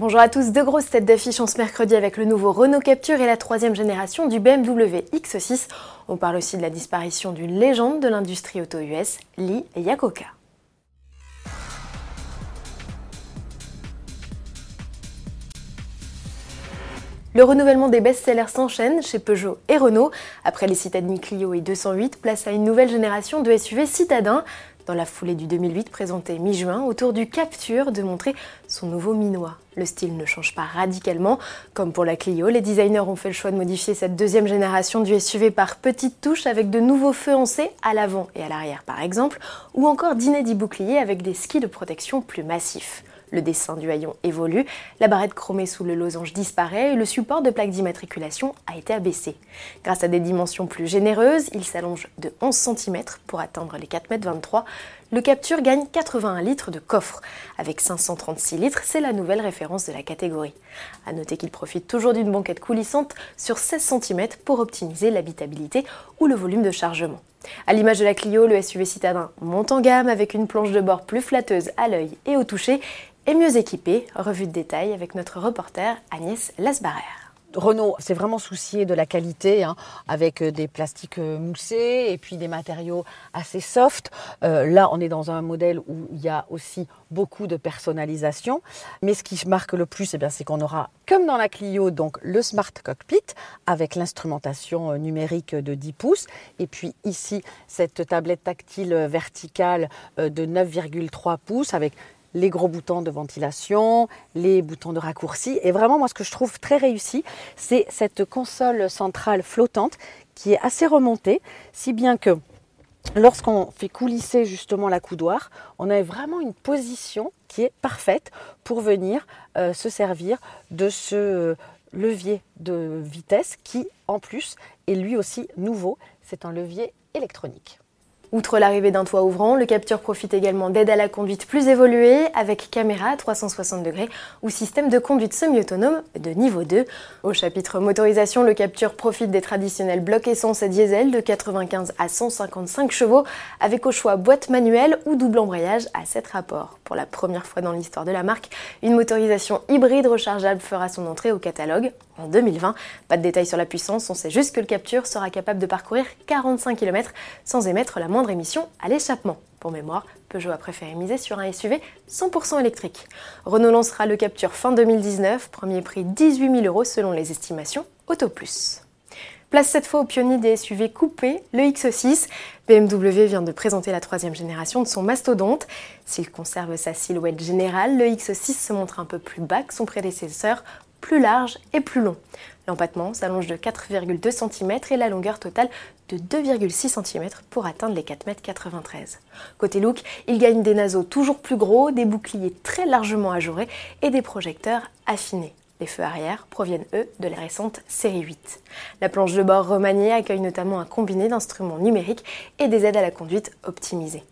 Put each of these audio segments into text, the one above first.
Bonjour à tous, deux grosses têtes d'affiche en ce mercredi avec le nouveau Renault Capture et la troisième génération du BMW X6. On parle aussi de la disparition d'une légende de l'industrie auto-US, Lee Iacocca. Le renouvellement des best-sellers s'enchaîne chez Peugeot et Renault. Après les citadines Clio et 208, place à une nouvelle génération de SUV citadins dans la foulée du 2008 présenté mi-juin autour du Capture de montrer son nouveau minois. Le style ne change pas radicalement. Comme pour la Clio, les designers ont fait le choix de modifier cette deuxième génération du SUV par petites touches avec de nouveaux feux C à l'avant et à l'arrière par exemple, ou encore d'inédits boucliers avec des skis de protection plus massifs. Le dessin du haillon évolue, la barrette chromée sous le losange disparaît et le support de plaque d'immatriculation a été abaissé. Grâce à des dimensions plus généreuses, il s'allonge de 11 cm pour atteindre les 4,23 m. Le Capture gagne 81 litres de coffre. Avec 536 litres, c'est la nouvelle référence de la catégorie. A noter qu'il profite toujours d'une banquette coulissante sur 16 cm pour optimiser l'habitabilité ou le volume de chargement. À l'image de la Clio, le SUV citadin monte en gamme avec une planche de bord plus flatteuse à l'œil et au toucher et mieux équipé. Revue de détail avec notre reporter Agnès Lasbarère. Renault s'est vraiment soucié de la qualité, hein, avec euh, des plastiques euh, moussés et puis des matériaux assez soft. Euh, là, on est dans un modèle où il y a aussi beaucoup de personnalisation. Mais ce qui marque le plus, eh c'est qu'on aura, comme dans la Clio, donc le Smart Cockpit avec l'instrumentation numérique de 10 pouces. Et puis ici, cette tablette tactile verticale de 9,3 pouces avec les gros boutons de ventilation, les boutons de raccourci. Et vraiment, moi, ce que je trouve très réussi, c'est cette console centrale flottante qui est assez remontée, si bien que lorsqu'on fait coulisser justement la coudoir, on a vraiment une position qui est parfaite pour venir euh, se servir de ce levier de vitesse qui, en plus, est lui aussi nouveau. C'est un levier électronique. Outre l'arrivée d'un toit ouvrant, le Capture profite également d'aide à la conduite plus évoluée avec caméra à 360 degrés ou système de conduite semi-autonome de niveau 2. Au chapitre motorisation, le Capture profite des traditionnels blocs essence et diesel de 95 à 155 chevaux avec au choix boîte manuelle ou double embrayage à 7 rapports. Pour la première fois dans l'histoire de la marque, une motorisation hybride rechargeable fera son entrée au catalogue en 2020. Pas de détails sur la puissance, on sait juste que le Capture sera capable de parcourir 45 km sans émettre la moindre émission à l'échappement. Pour mémoire, Peugeot a préféré miser sur un SUV 100% électrique. Renault lancera le Capture fin 2019, premier prix 18 000 euros selon les estimations Auto Plus. Place cette fois au pionnier des SUV coupés, le X6. BMW vient de présenter la troisième génération de son mastodonte. S'il conserve sa silhouette générale, le X6 se montre un peu plus bas que son prédécesseur, plus large et plus long. L'empattement s'allonge de 4,2 cm et la longueur totale de 2,6 cm pour atteindre les 4,93 m. Côté look, il gagne des naseaux toujours plus gros, des boucliers très largement ajourés et des projecteurs affinés. Les feux arrière proviennent, eux, de la récente série 8. La planche de bord remaniée accueille notamment un combiné d'instruments numériques et des aides à la conduite optimisées.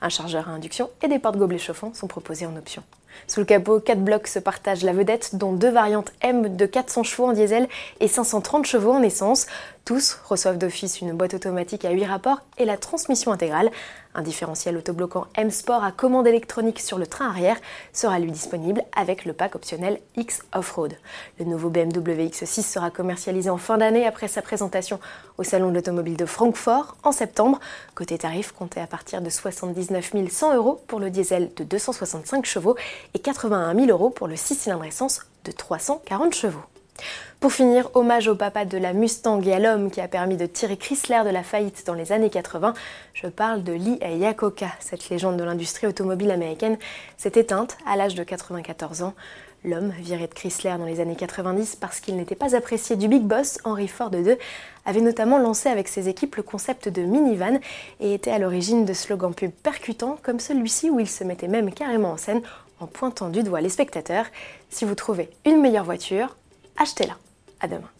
Un chargeur à induction et des portes-gobelets chauffants sont proposés en option. Sous le capot, 4 blocs se partagent la vedette, dont deux variantes M de 400 chevaux en diesel et 530 chevaux en essence. Tous reçoivent d'office une boîte automatique à 8 rapports et la transmission intégrale. Un différentiel autobloquant M Sport à commande électronique sur le train arrière sera lui disponible avec le pack optionnel X Off-Road. Le nouveau BMW X6 sera commercialisé en fin d'année après sa présentation au Salon de l'Automobile de Francfort en septembre. Côté tarif, compté à partir de 79 100 euros pour le diesel de 265 chevaux et 81 000 euros pour le 6 cylindres essence de 340 chevaux. Pour finir, hommage au papa de la Mustang et à l'homme qui a permis de tirer Chrysler de la faillite dans les années 80, je parle de Lee Iacocca. Cette légende de l'industrie automobile américaine s'est éteinte à l'âge de 94 ans. L'homme, viré de Chrysler dans les années 90 parce qu'il n'était pas apprécié du big boss, Henry Ford II, avait notamment lancé avec ses équipes le concept de minivan et était à l'origine de slogans pub percutants comme celui-ci où il se mettait même carrément en scène en pointant du doigt les spectateurs. Si vous trouvez une meilleure voiture, achetez-la. À demain.